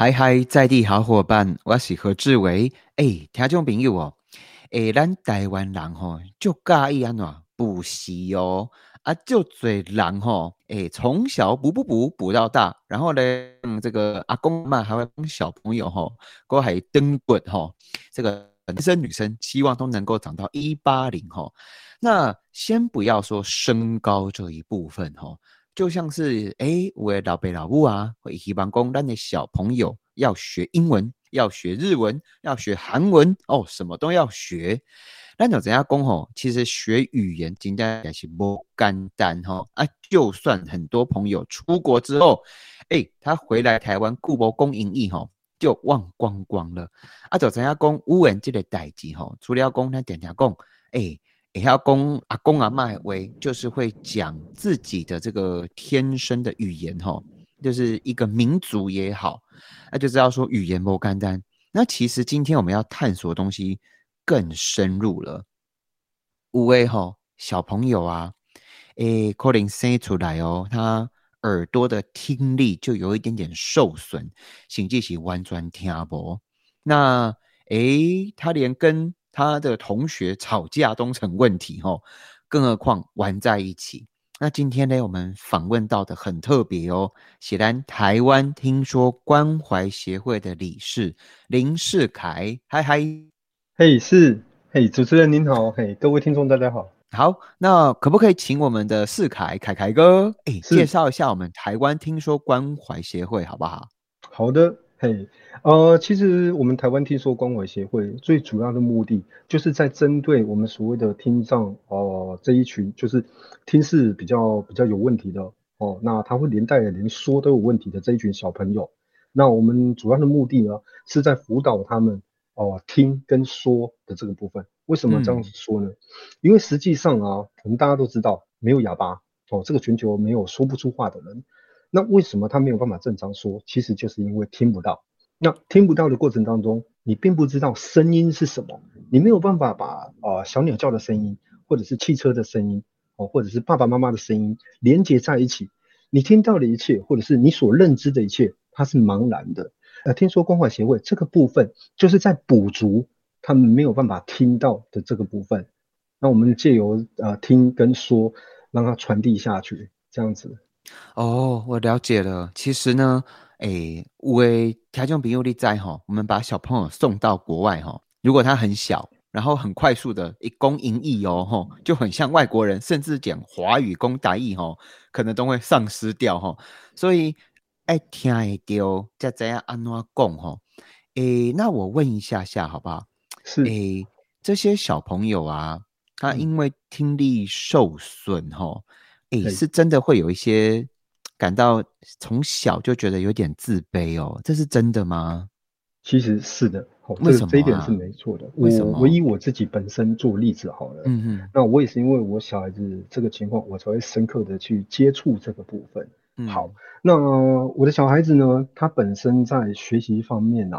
嗨嗨，在地好伙伴，我是何志伟。诶，听众朋友哦，诶，咱台湾人吼就介意安怎补习哦，啊，就最人吼，诶，从小补补补补到大，然后呢，嗯，这个阿公嘛还会帮小朋友吼，都还登滚吼，这个男生女生希望都能够长到一八零吼。那先不要说身高这一部分吼。就像是哎，我的老爸老母啊，会希望讲咱的小朋友要学英文，要学日文，要学韩文哦，什么都要学。咱就怎样讲吼？其实学语言真的也是不简单哈啊！就算很多朋友出国之后，哎，他回来台湾故国公营义吼，就忘光光了。啊，就怎样讲语文这个代志吼？除了讲他点点讲，哎。也要公阿公阿妈为，就是会讲自己的这个天生的语言哈，就是一个民族也好，那就知道说语言不简单。那其实今天我们要探索的东西更深入了。五位哈小朋友啊，诶，可能生出来哦，他耳朵的听力就有一点点受损，甚至是完全听不。那诶，他连跟他的同学吵架都成问题吼，更何况玩在一起。那今天呢，我们访问到的很特别哦，写然台湾听说关怀协会的理事林世凯，嗨嗨，嘿是，嘿主持人您好，嘿各位听众大家好，好，那可不可以请我们的世凯凯凯哥，哎介绍一下我们台湾听说关怀协会好不好？好的。嘿，呃，其实我们台湾听说关怀协会最主要的目的，就是在针对我们所谓的听障哦这一群，就是听是比较比较有问题的哦，那他会连带连说都有问题的这一群小朋友。那我们主要的目的呢，是在辅导他们哦听跟说的这个部分。为什么这样子说呢？因为实际上啊，我们大家都知道，没有哑巴哦，这个全球没有说不出话的人。那为什么他没有办法正常说？其实就是因为听不到。那听不到的过程当中，你并不知道声音是什么，你没有办法把啊小鸟叫的声音，或者是汽车的声音，哦，或者是爸爸妈妈的声音连接在一起。你听到的一切，或者是你所认知的一切，它是茫然的。呃，听说关怀协会这个部分，就是在补足他们没有办法听到的这个部分。那我们借由呃听跟说，让它传递下去，这样子。哦，我了解了。其实呢，诶，为条件比友力在哈，我们把小朋友送到国外哈，如果他很小，然后很快速的一攻一义哦，吼，就很像外国人，甚至讲华语攻打义吼，可能都会丧失掉吼。所以爱听会丢，再怎样安怎讲吼？诶，那我问一下下好不好？是诶，这些小朋友啊，他因为听力受损吼，诶，是真的会有一些感到从小就觉得有点自卑哦，这是真的吗？其实是的，为什么这一点是没错的？为什么？我以我自己本身做例子好了，嗯嗯，那我也是因为我小孩子这个情况，我才会深刻的去接触这个部分。好，那我的小孩子呢，他本身在学习方面呢，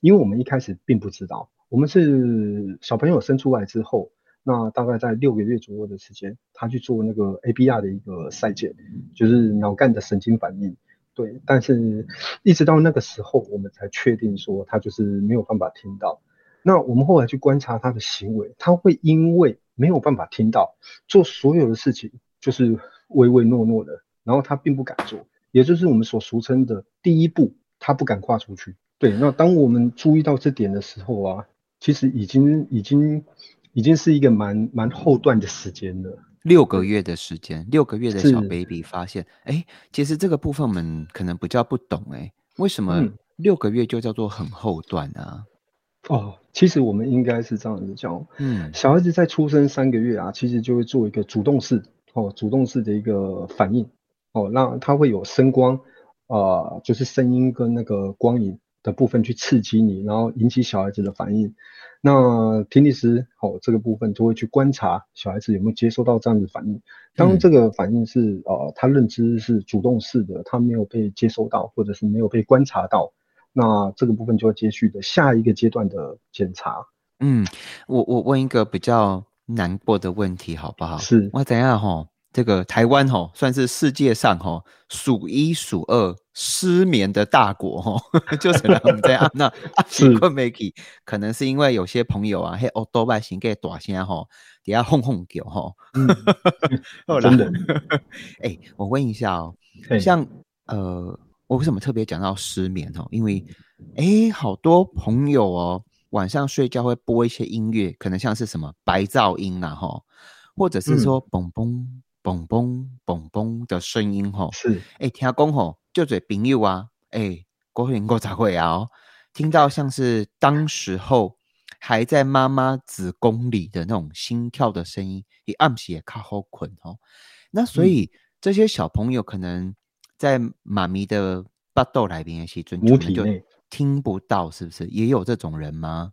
因为我们一开始并不知道，我们是小朋友生出来之后。那大概在六个月左右的时间，他去做那个 ABR 的一个筛检，就是脑干的神经反应。对，但是一直到那个时候，我们才确定说他就是没有办法听到。那我们后来去观察他的行为，他会因为没有办法听到，做所有的事情就是唯唯诺诺的，然后他并不敢做，也就是我们所俗称的第一步，他不敢跨出去。对，那当我们注意到这点的时候啊，其实已经已经。已经是一个蛮蛮后段的时间了，六个月的时间，六个月的小 baby 发现，哎，其实这个部分我们可能比较不懂，哎，为什么六个月就叫做很后段呢？哦，其实我们应该是这样子讲，嗯，小孩子在出生三个月啊，其实就会做一个主动式，哦，主动式的一个反应，哦，那他会有声光，啊，就是声音跟那个光影的部分去刺激你，然后引起小孩子的反应。那听力师好，这个部分就会去观察小孩子有没有接收到这样的反应。当这个反应是呃，他认知是主动式的，他没有被接收到，或者是没有被观察到，那这个部分就会接续的下一个阶段的检查。嗯，我我问一个比较难过的问题好不好？是，我等下哈。这个台湾吼算是世界上吼数一数二失眠的大国吼，就是我们这样。那阿奇困没起，可能是因为有些朋友啊，嘿，哦，多拜型给大声吼，底下哄哄叫吼。真的。哎，我问一下哦，像呃，我为什么特别讲到失眠哦？因为哎，好多朋友哦，晚上睡觉会播一些音乐，可能像是什么白噪音啊，吼，或者是说嘣嘣。嘣嘣嘣嘣的声音吼，是哎，听讲吼，就嘴朋友啊，哎，过年过才会啊，听到像是当时候还在妈妈子宫里的那种心跳的声音，你暗时也卡好困哦。那所以这些小朋友可能在妈咪的巴豆来边的时阵，母体内听不到，是不是也有这种人吗？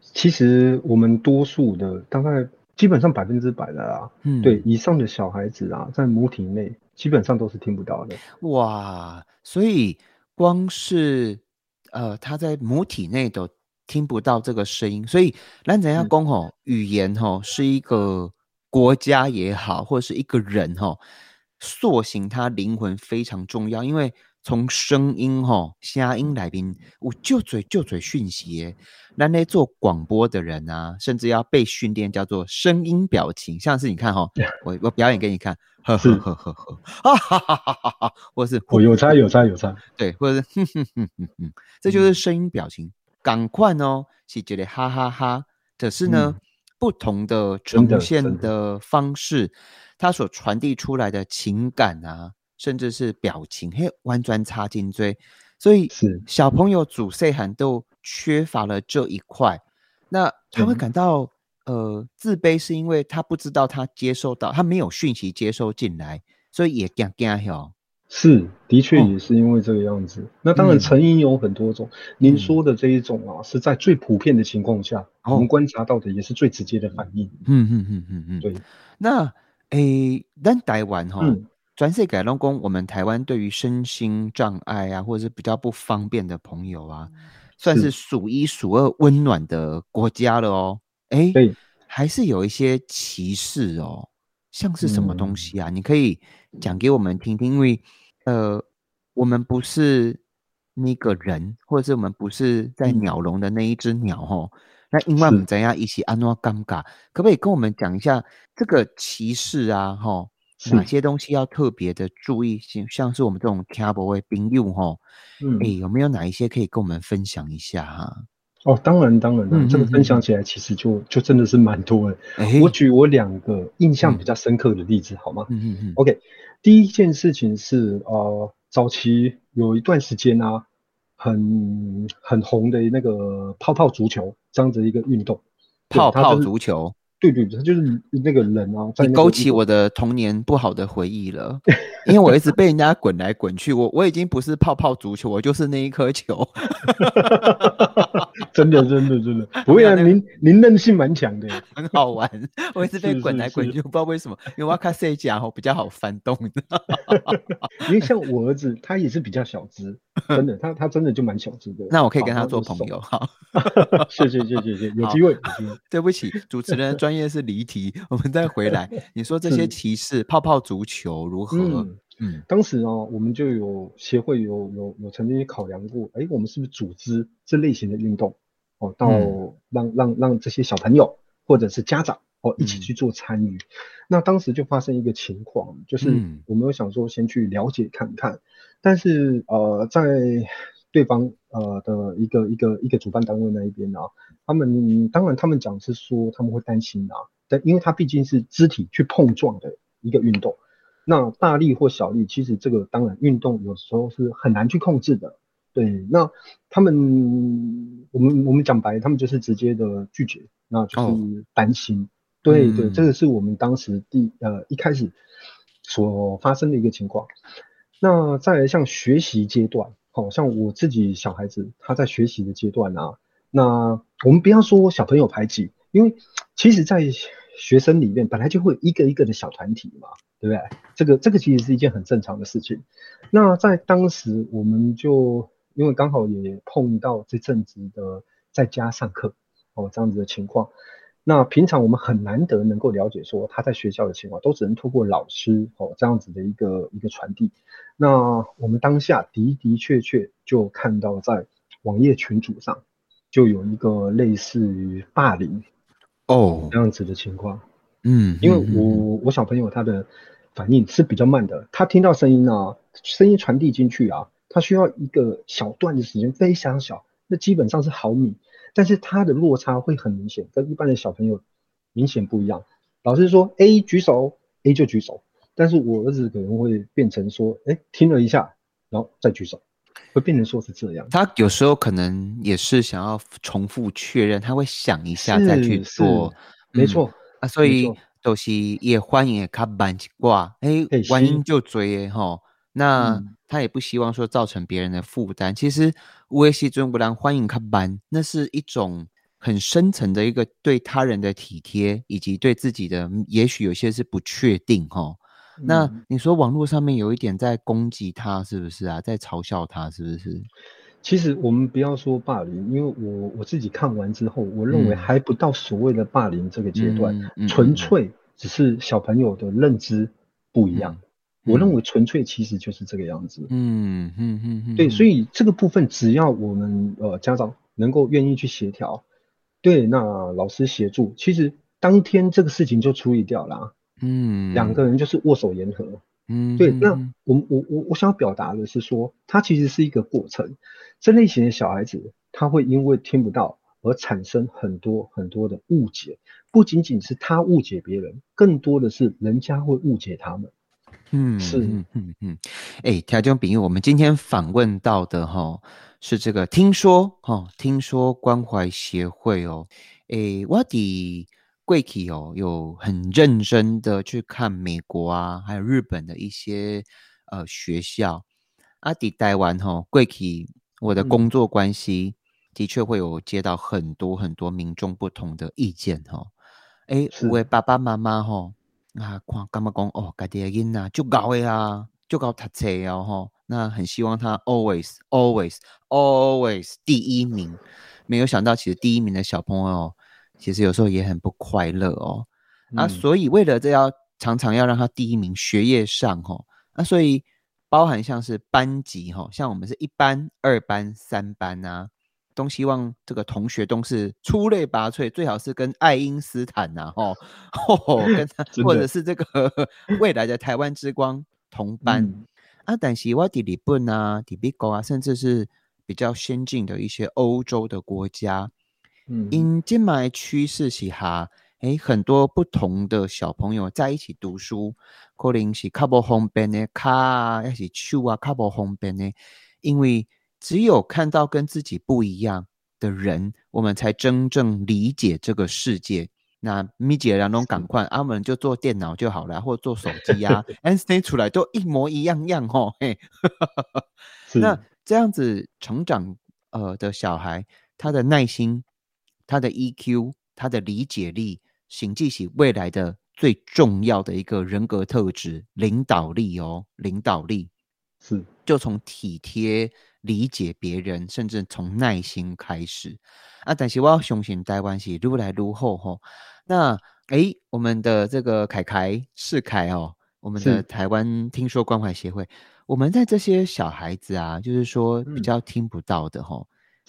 其实我们多数的大概。基本上百分之百的啊，嗯，对，以上的小孩子啊，在母体内基本上都是听不到的。哇，所以光是呃，他在母体内都听不到这个声音，所以那怎样讲吼，语言吼是一个国家也好，或者是一个人吼，塑形他灵魂非常重要，因为。从声音吼，声音来宾，我就嘴就嘴讯息。那那做广播的人啊，甚至要被训练叫做声音表情，像是你看哈，我我表演给你看，呵呵呵呵呵，啊哈哈哈哈哈，或是我有差有差有差，对，或者是哼哼哼哼哼，这就是声音表情。赶快哦，是觉得哈哈哈，可是呢，不同的。呈现的方式，它所传递出来的情感啊。甚至是表情，嘿，弯转插颈椎，所以是小朋友主岁寒都缺乏了这一块，那他会感到呃自卑，是因为他不知道他接收到，他没有讯息接收进来，所以也惊惊哟。是，的确也是因为这个样子。那当然成因有很多种，您说的这一种啊，是在最普遍的情况下，我们观察到的也是最直接的反应。嗯嗯嗯嗯嗯，对。那诶，咱台湾哈。全世改龙宫，我们台湾对于身心障碍啊，或者是比较不方便的朋友啊，算是数一数二温暖的国家了哦。哎，还是有一些歧视哦，像是什么东西啊？你可以讲给我们听听，因为呃，我们不是那个人，或者是我们不是在鸟笼的那一只鸟哦。那因为我们怎样一起安诺尴尬，可不可以跟我们讲一下这个歧视啊？哈。哪些东西要特别的注意？像像是我们这种听不会朋友哈，嗯，哎，有没有哪一些可以跟我们分享一下哈？哦，当然当然了，这个分享起来其实就就真的是蛮多的。我举我两个印象比较深刻的例子好吗？嗯嗯嗯。OK，第一件事情是呃，早期有一段时间啊，很很红的那个泡泡足球这样子一个运动，泡泡足球。对对，他就是那个人啊，你勾起我的童年不好的回忆了，因为我一直被人家滚来滚去，我我已经不是泡泡足球，我就是那一颗球。真的真的真的，不会啊，您您韧性蛮强的，很好玩。我一直被滚来滚去，不知道为什么，因为我要看谁家吼比较好翻动。因为像我儿子，他也是比较小只，真的，他他真的就蛮小只的。那我可以跟他做朋友，好。谢谢谢谢谢，有机会有机会。对不起，主持人专业是离题，我们再回来。你说这些提示泡泡足球如何？嗯，当时呢，我们就有协会有有有曾经考量过，哎，我们是不是组织这类型的运动？哦，到让让让这些小朋友或者是家长哦一起去做参与，那当时就发生一个情况，就是我们有想说先去了解看看，但是呃在对方呃的一个一个一个主办单位那一边呢，他们当然他们讲是说他们会担心啊，但因为它毕竟是肢体去碰撞的一个运动，那大力或小力，其实这个当然运动有时候是很难去控制的。对，那他们，我们我们讲白，他们就是直接的拒绝，那就是担心。对对，这个是我们当时第呃一开始所发生的一个情况。那在像学习阶段，好像我自己小孩子他在学习的阶段啊，那我们不要说小朋友排挤，因为其实在学生里面本来就会一个一个的小团体嘛，对不对？这个这个其实是一件很正常的事情。那在当时我们就。因为刚好也碰到这阵子的在家上课哦，这样子的情况，那平常我们很难得能够了解说他在学校的情况，都只能透过老师哦这样子的一个一个传递。那我们当下的的确确就看到在网页群组上就有一个类似于霸凌哦这样子的情况。嗯，因为我我小朋友他的反应是比较慢的，他听到声音啊，声音传递进去啊，他需要一个小段的时间，非常小，那基本上是毫米。但是他的落差会很明显，跟一般的小朋友明显不一样。老师说 A 举手，A 就举手，但是我儿子可能会变成说，哎，听了一下，然后再举手，会变成说是这样。他有时候可能也是想要重复确认，他会想一下再去做，没错啊，所以都是也欢迎他慢一挂，哎，万一就追哈。那他也不希望说造成别人的负担。其实乌西尊不然欢迎他班，那是一种很深层的一个对他人的体贴，以及对自己的，也许有些是不确定哈。那你说网络上面有一点在攻击他，是不是啊？在嘲笑他，是不是？其实我们不要说霸凌，因为我我自己看完之后，我认为还不到所谓的霸凌这个阶段，纯粹只是小朋友的认知不一样。我认为纯粹其实就是这个样子。嗯嗯嗯嗯，对，所以这个部分只要我们呃家长能够愿意去协调，对，那老师协助，其实当天这个事情就处理掉了。嗯，两个人就是握手言和。嗯，对，那我我我我想要表达的是说，它其实是一个过程。这类型的小孩子，他会因为听不到而产生很多很多的误解，不仅仅是他误解别人，更多的是人家会误解他们。嗯，是，嗯嗯嗯，哎，条件比喻，我们今天访问到的哈，是这个听说哈，听说关怀协会哦，哎，我的贵体哦，有很认真的去看美国啊，还有日本的一些呃学校，阿迪台湾哈，贵体我的工作关系的确会有接到很多很多民众不同的意见哈，哎，我爸爸妈妈哈。啊，看干嘛讲哦？家己的囡仔就搞的啊，就高读册哦吼。那很希望他 always always always 第一名。没有想到，其实第一名的小朋友，其实有时候也很不快乐哦。啊，所以为了这要常常要让他第一名，学业上吼，那所以包含像是班级吼，像我们是一班、二班、三班啊。都希望这个同学都是出类拔萃，最好是跟爱因斯坦呐，吼，跟 他或者是这个 未来的台湾之光同班啊。但是我的日本啊、的美国啊，甚至是比较先进的一些欧洲的国家，嗯，因今麦趋势是哈，诶，很多不同的小朋友在一起读书，可能是较无方便的卡，还是手啊较无方便的，因为。只有看到跟自己不一样的人，我们才真正理解这个世界。那咪姐两种赶快，阿门就做电脑就好了，或做手机啊，N 出来都一模一样样哦。嘿，那这样子成长呃的小孩，他的耐心、他的 EQ、他的理解力，行记起未来的最重要的一个人格特质——领导力哦，领导力是就从体贴。理解别人，甚至从耐心开始啊！但是我要相信台湾是如来如后吼。那诶，我们的这个凯凯世凯哦，我们的台湾听说关怀协会，我们在这些小孩子啊，就是说比较听不到的吼，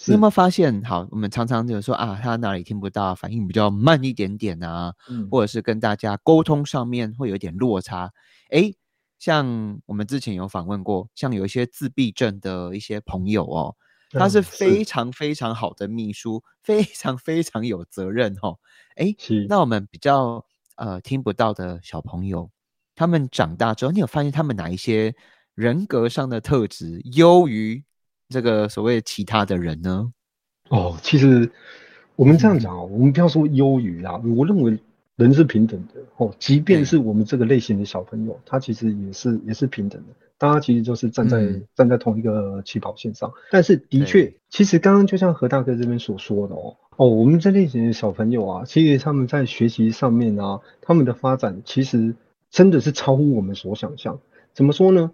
你有没有发现？好，我们常常就说啊，他哪里听不到，反应比较慢一点点啊，或者是跟大家沟通上面会有点落差，诶。像我们之前有访问过，像有一些自闭症的一些朋友哦，他是非常非常好的秘书，非常非常有责任哦。哎，那我们比较呃听不到的小朋友，他们长大之后，你有发现他们哪一些人格上的特质优于这个所谓其他的人呢？哦，其实我们这样讲哦，我们不要说优于啊，我认为。人是平等的哦，即便是我们这个类型的小朋友，他其实也是也是平等的，大家其实就是站在站在同一个起跑线上。但是的确，其实刚刚就像何大哥这边所说的哦哦，我们这类型的小朋友啊，其实他们在学习上面啊，他们的发展其实真的是超乎我们所想象。怎么说呢？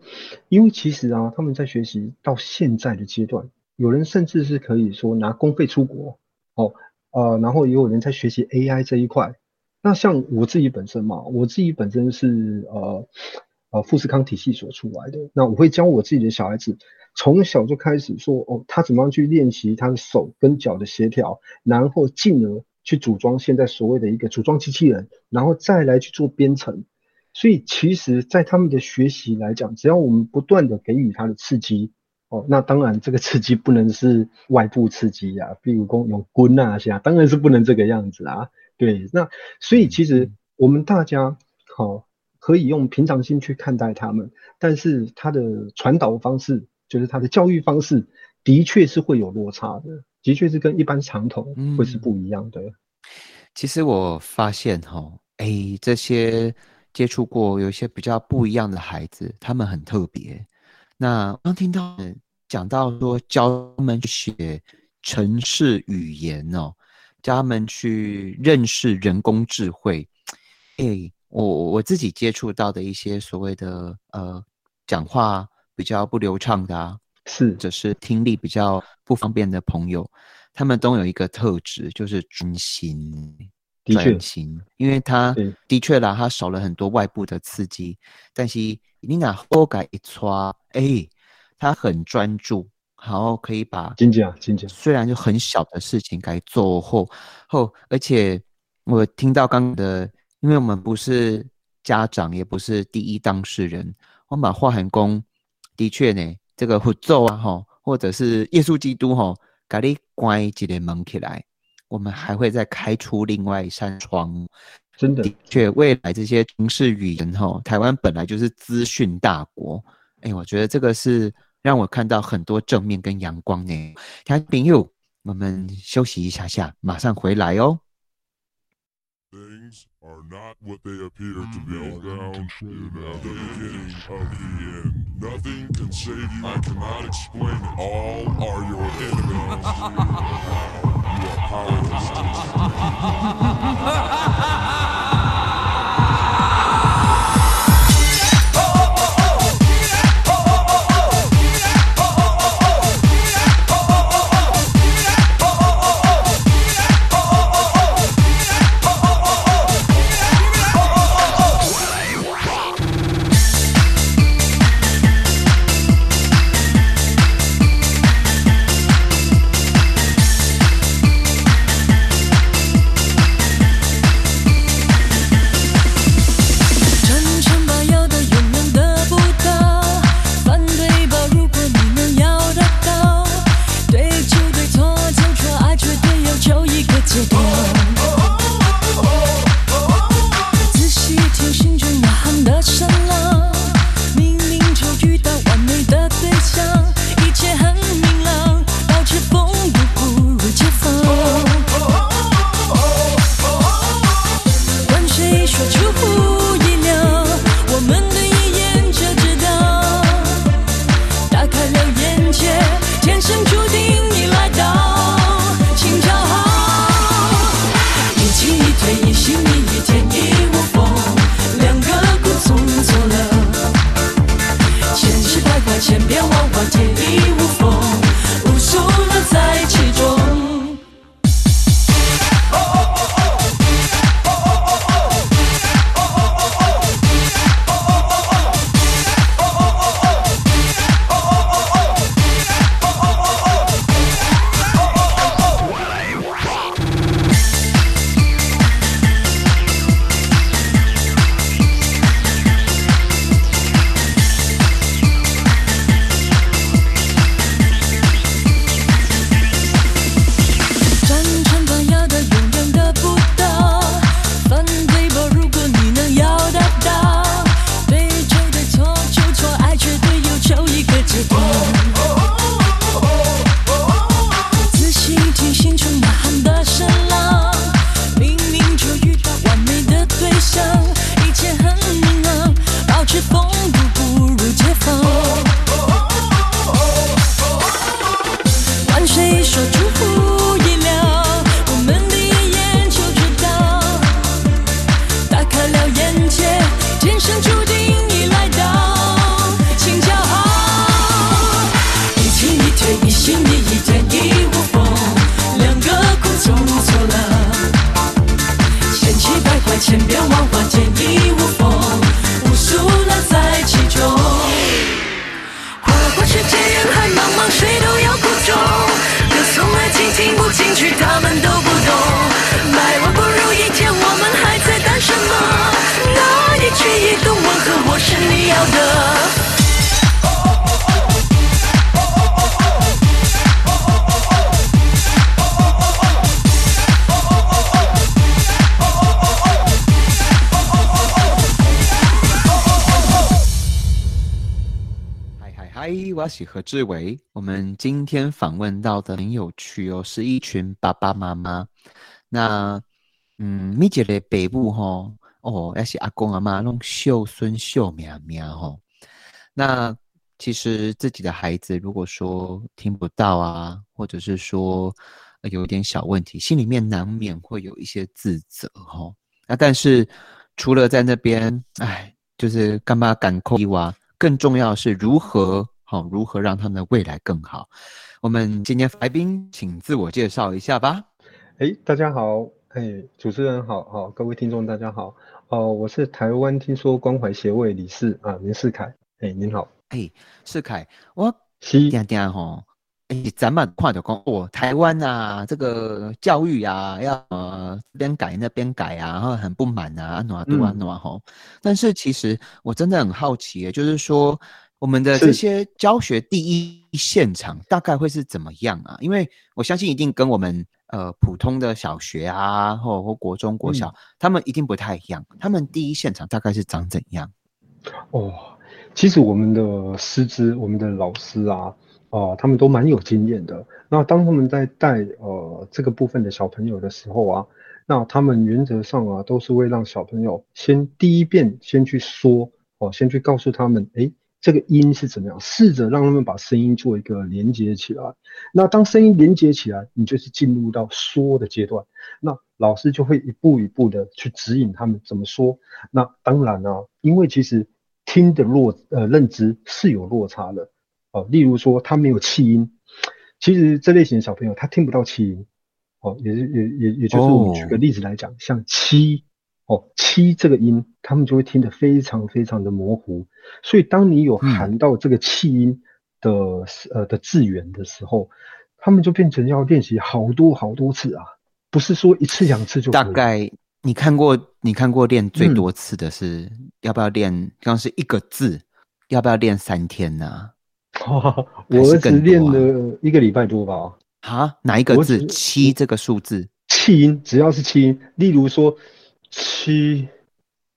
因为其实啊，他们在学习到现在的阶段，有人甚至是可以说拿公费出国哦。呃，然后也有人在学习 AI 这一块。那像我自己本身嘛，我自己本身是呃呃富士康体系所出来的，那我会教我自己的小孩子，从小就开始说哦，他怎么样去练习他的手跟脚的协调，然后进而去组装现在所谓的一个组装机器人，然后再来去做编程。所以其实，在他们的学习来讲，只要我们不断的给予他的刺激，哦，那当然这个刺激不能是外部刺激呀，比如说用棍啊些，当然是不能这个样子啊。对，那所以其实我们大家好可以用平常心去看待他们，但是他的传导方式，就是他的教育方式，的确是会有落差的，的确是跟一般传统会是不一样的。其实我发现哈，哎，这些接触过有一些比较不一样的孩子，他们很特别。那刚听到讲到说教他们学城市语言哦。教他们去认识人工智慧，哎，我我自己接触到的一些所谓的呃讲话比较不流畅的啊，是，者是听力比较不方便的朋友，他们都有一个特质，就是专心，专心，因为他的确啦，他少了很多外部的刺激，但是你拿后改一刷，哎，他很专注。然后可以把金姐啊，金姐，虽然就很小的事情该做后后，而且我听到刚的，因为我们不是家长，也不是第一当事人，我们把化寒宫的确呢，这个会咒啊哈，或者是耶稣基督哈，咖喱关一个门起来，我们还会再开出另外一扇窗，真的，的确未来这些城市语言哈，台湾本来就是资讯大国，哎，我觉得这个是。让我看到很多正面跟阳光呢。听朋友，我们休息一下下，马上回来哦。去他们的嗨，我是何志伟。我们今天访问到的很有趣哦，是一群爸爸妈妈。那，嗯，咪姐的北部吼，哦，要是阿公阿妈弄秀孙秀苗苗吼。那其实自己的孩子如果说听不到啊，或者是说有点小问题，心里面难免会有一些自责吼。那但是除了在那边，哎，就是干嘛赶扣一娃。更重要的是如何好，如何让他们的未来更好。我们今天来宾，请自我介绍一下吧。哎，大家好，哎，主持人好，好，各位听众大家好，哦，我是台湾听说关怀协会理事啊，林世凯，哎，您好，哎，世凯，我是点点吼。哎，咱们看着讲，哦，台湾啊，这个教育啊，要呃这边改那边改啊，然后很不满啊，暖度啊暖吼。但是其实我真的很好奇，就是说我们的这些教学第一现场大概会是怎么样啊？因为我相信一定跟我们呃普通的小学啊，或或国中国小，他们一定不太一样。他们第一现场大概是长怎样？哦，其实我们的师资，我们的老师啊。哦，他们都蛮有经验的。那当他们在带呃这个部分的小朋友的时候啊，那他们原则上啊都是会让小朋友先第一遍先去说哦，先去告诉他们，哎，这个音是怎么样，试着让他们把声音做一个连接起来。那当声音连接起来，你就是进入到说的阶段。那老师就会一步一步的去指引他们怎么说。那当然啊，因为其实听的落呃认知是有落差的。哦，例如说他没有气音，其实这类型的小朋友他听不到气音，哦，也是也也也就是我们举个例子来讲，像七，哦七这个音，他们就会听得非常非常的模糊，所以当你有含到这个气音的呃的字源的时候，他们就变成要练习好多好多次啊，不是说一次两次就。大概你看过你看过练最多次的是要不要练？刚刚是一个字，要不要练三天呢？我儿子练了一个礼拜多吧。啊，哪一个字？七这个数字，气音，只要是气音，例如说七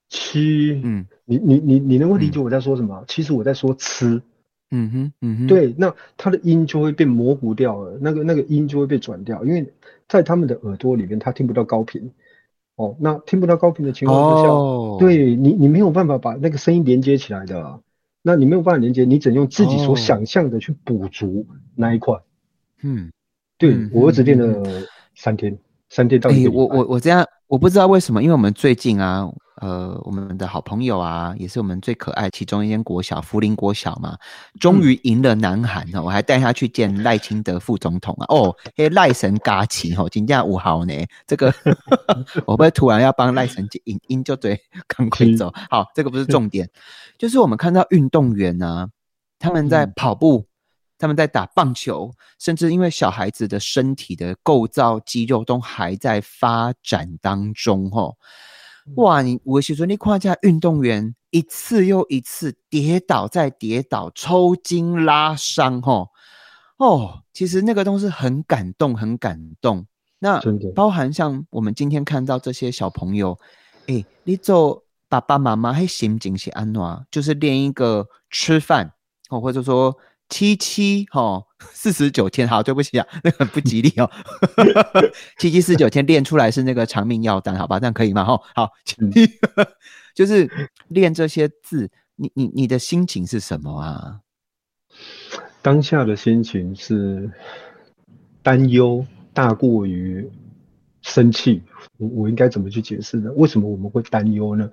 七，嗯，你你你你能够理解我在说什么？其实我在说吃，嗯哼，嗯哼，对，那它的音就会被模糊掉了，那个那个音就会被转掉，因为在他们的耳朵里面，他听不到高频。哦，那听不到高频的情况之下，对你你没有办法把那个声音连接起来的。那你没有办法连接，你只能用自己所想象的去补足那一块。嗯，对我儿子练了三天，三天到我我我这样，我不知道为什么，因为我们最近啊。呃，我们的好朋友啊，也是我们最可爱其中一间国小福林国小嘛，终于赢了南韩哦！我还带他去见赖清德副总统啊。哦，嘿，赖神嘎奇吼，今天五号呢，这个 我不会突然要帮赖神赢赢就对，赶快走。好，这个不是重点，就是我们看到运动员呢，他们在跑步，他们在打棒球，甚至因为小孩子的身体的构造肌肉都还在发展当中吼。哇！你我时说你看下运动员一次又一次跌倒再跌倒，抽筋拉伤，吼哦，其实那个都是很感动，很感动。那包含像我们今天看到这些小朋友，哎，你做爸爸妈妈还心情是安暖，就是练一个吃饭哦，或者说。七七哈四十九天，好，对不起啊，那个不吉利哦。七七四十九天练出来是那个长命药丹，好吧，这样可以吗？哈，好，就是练这些字，你你你的心情是什么啊？当下的心情是担忧大过于生气。我我应该怎么去解释呢？为什么我们会担忧呢？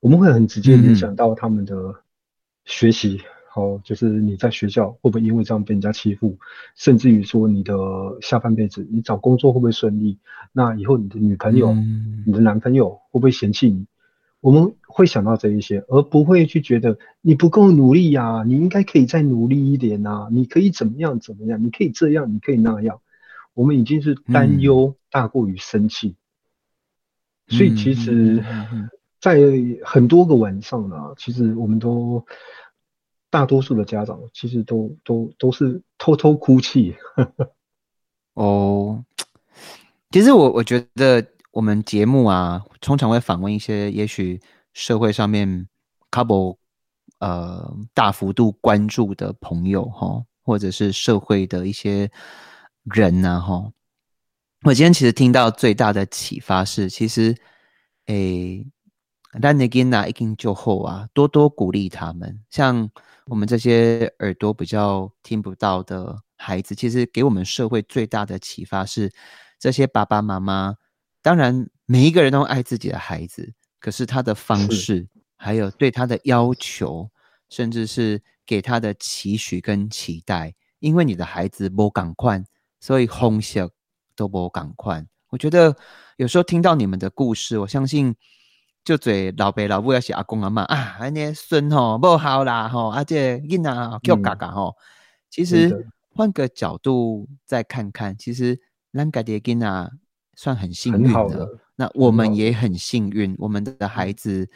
我们会很直接影响到他们的学习。哦，就是你在学校会不会因为这样被人家欺负，甚至于说你的下半辈子你找工作会不会顺利？那以后你的女朋友、你的男朋友会不会嫌弃你？我们会想到这一些，而不会去觉得你不够努力呀，你应该可以再努力一点啊，你可以怎么样怎么样，你可以这样，你可以那样。我们已经是担忧大过于生气。所以其实，在很多个晚上呢，其实我们都大多数的家长其实都都都是偷偷哭泣。哦，其实我我觉得我们节目啊，通常会访问一些也许社会上面 couple 呃大幅度关注的朋友哈，或者是社会的一些人呐哈。我今天其实听到最大的启发是，其实诶，但你跟那一定就后啊，多多鼓励他们，像我们这些耳朵比较听不到的。孩子其实给我们社会最大的启发是，这些爸爸妈妈，当然每一个人都爱自己的孩子，可是他的方式，还有对他的要求，甚至是给他的期许跟期待，因为你的孩子不赶快，所以哄小都不赶快。我觉得有时候听到你们的故事，我相信就嘴老爸老母要写阿公阿妈啊，安尼孙吼不好啦吼，而且囡仔叫嘎嘎吼，其实。换个角度再看看，其实兰盖迪吉娜算很幸运的。那我们也很幸运，我们的孩子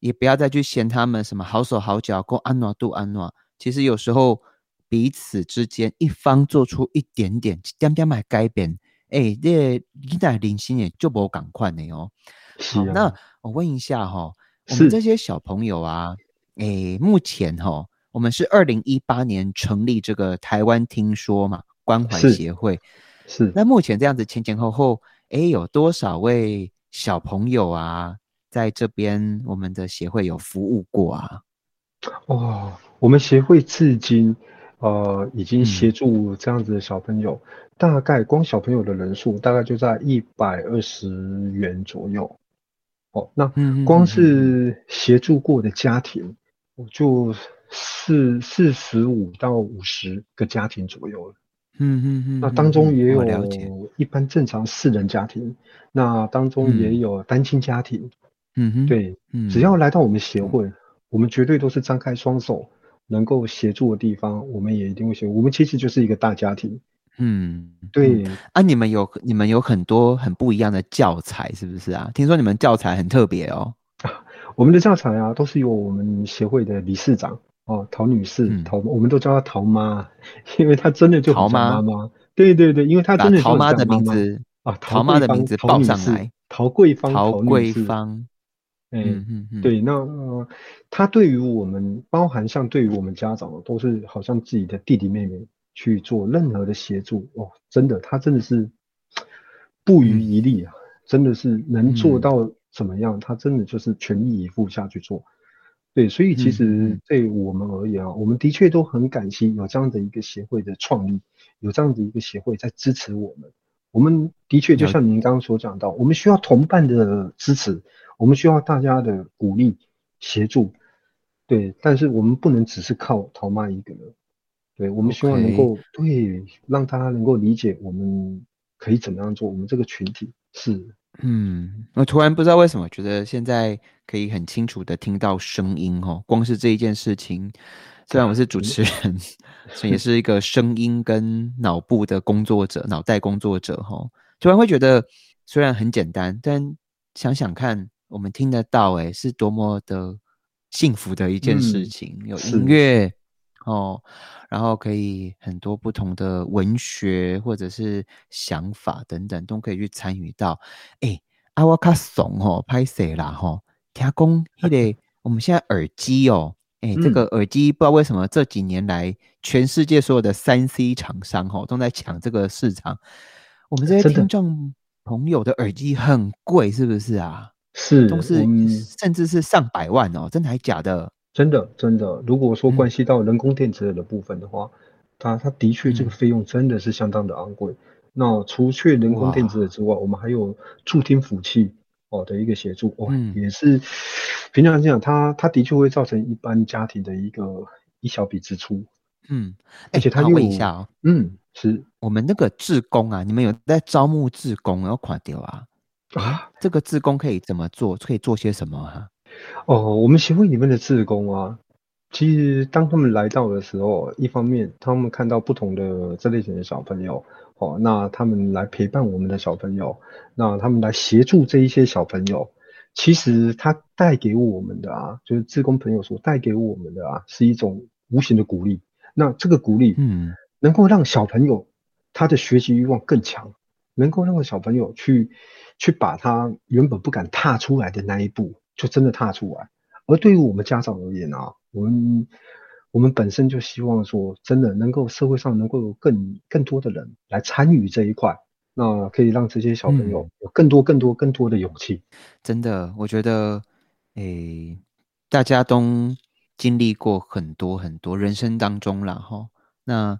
也不要再去嫌他们什么好手好脚，够安暖度安暖。其实有时候彼此之间一方做出一点点点点买改变，哎，这一代零星也就不赶快的哦。好，那我问一下哈，我们这些小朋友啊，诶，目前哈。我们是二零一八年成立这个台湾听说嘛关怀协会，是。那目前这样子前前后后，诶，有多少位小朋友啊，在这边我们的协会有服务过啊？哦，我们协会至今，呃，已经协助这样子的小朋友，大概光小朋友的人数大概就在一百二十元左右。哦，那光是协助过的家庭，我就。四四十五到五十个家庭左右了，嗯嗯嗯，那当中也有一般正常四人家庭，那当中也有单亲家庭，嗯哼，对，只要来到我们协会，我们绝对都是张开双手，能够协助的地方，我们也一定会协助。我们其实就是一个大家庭，嗯，对。啊，你们有你们有很多很不一样的教材，是不是啊？听说你们教材很特别哦。我们的教材啊，都是由我们协会的理事长。哦，陶女士，陶，我们都叫她陶妈，因为她真的就陶妈妈。对对对，因为她真的陶妈的名字啊，陶妈的名字报上来，陶桂芳，陶桂芳。嗯嗯嗯，对，那她对于我们，包含像对于我们家长，都是好像自己的弟弟妹妹去做任何的协助。哦，真的，他真的是不遗余力啊，真的是能做到怎么样，他真的就是全力以赴下去做。对，所以其实对我们而言啊，我们的确都很感激有这样的一个协会的创立，有这样的一个协会在支持我们。我们的确就像您刚刚所讲到，我们需要同伴的支持，我们需要大家的鼓励协助。对，但是我们不能只是靠陶妈一个人。对，我们希望能够对让大家能够理解我们可以怎么样做，我们这个群体是。嗯，我突然不知道为什么觉得现在可以很清楚的听到声音哦。光是这一件事情，虽然我是主持人，也是一个声音跟脑部的工作者、脑袋工作者哈。突然会觉得，虽然很简单，但想想看，我们听得到，哎，是多么的幸福的一件事情。有音乐哦。然后可以很多不同的文学或者是想法等等都可以去参与到。哎，阿瓦卡怂哦拍谁啦吼？听讲 那个我们现在耳机哦，哎，这个耳机不知道为什么这几年来全世界所有的三 C 厂商吼都在抢这个市场。我们这些听众朋友的耳机很贵，是不是啊？是，都是甚至是上百万哦，真的还假的？真的，真的，如果说关系到人工电池的部分的话，它它的确这个费用真的是相当的昂贵。那除却人工电子之外，我们还有助听辅器哦的一个协助哦，也是平常这样，它它的确会造成一般家庭的一个一小笔支出。嗯，而且他问一下哦，嗯，是我们那个志工啊，你们有在招募志工要垮掉啊？啊，这个志工可以怎么做？可以做些什么啊？哦，我们协会里面的志工啊，其实当他们来到的时候，一方面他们看到不同的这类型的小朋友，哦，那他们来陪伴我们的小朋友，那他们来协助这一些小朋友，其实他带给我们的啊，就是志工朋友所带给我们的啊，是一种无形的鼓励。那这个鼓励，嗯，能够让小朋友他的学习欲望更强，能够让小朋友去去把他原本不敢踏出来的那一步，就真的踏出来。而对于我们家长而言啊，我们我们本身就希望说，真的能够社会上能够有更更多的人来参与这一块，那可以让这些小朋友有更多更多更多的勇气。真的，我觉得，诶，大家都经历过很多很多人生当中啦，哈，那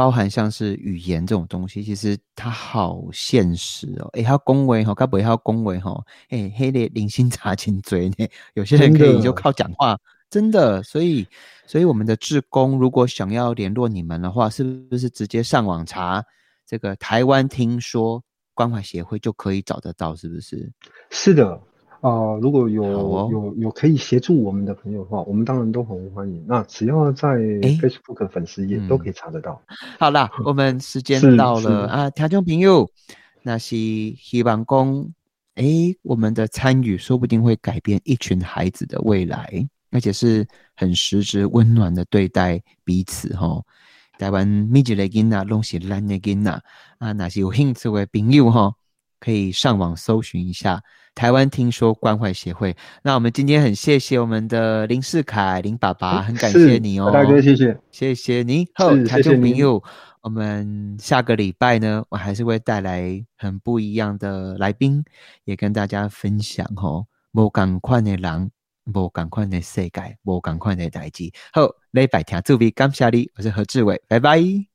包含像是语言这种东西，其实它好现实哦。诶，还要恭维哈，该不会还要恭维哈？诶，黑的零星查清嘴呢？有些人可以就靠讲话，真的。所以，所以我们的志工如果想要联络你们的话，是不是直接上网查这个台湾听说关怀协会就可以找得到？是不是？是的。啊，如果有哦有有可以协助我们的朋友的话，我们当然都很欢迎。那只要在 Facebook 粉丝页嗯都可以查得到。好啦，我们时间到了啊，听众朋友，那是希望讲，诶，我们的参与说不定会改变一群孩子的未来，而且是很实质温暖的对待彼此哈。台湾每一个囡仔拢是咱的囡仔啊，那是有兴趣的朋友吼，可以上网搜寻一下台湾听说关怀协会。那我们今天很谢谢我们的林世凯林爸爸，很感是谢你哦，大哥，谢谢。谢谢你。好，是听谢谢您众朋友，我们下个礼拜呢，我还是会带来很不一样的来宾，也跟大家分享吼，无赶快的人，无赶快的世界，无赶快的代志。好，礼拜听注意，感谢你，我是何志伟，拜拜。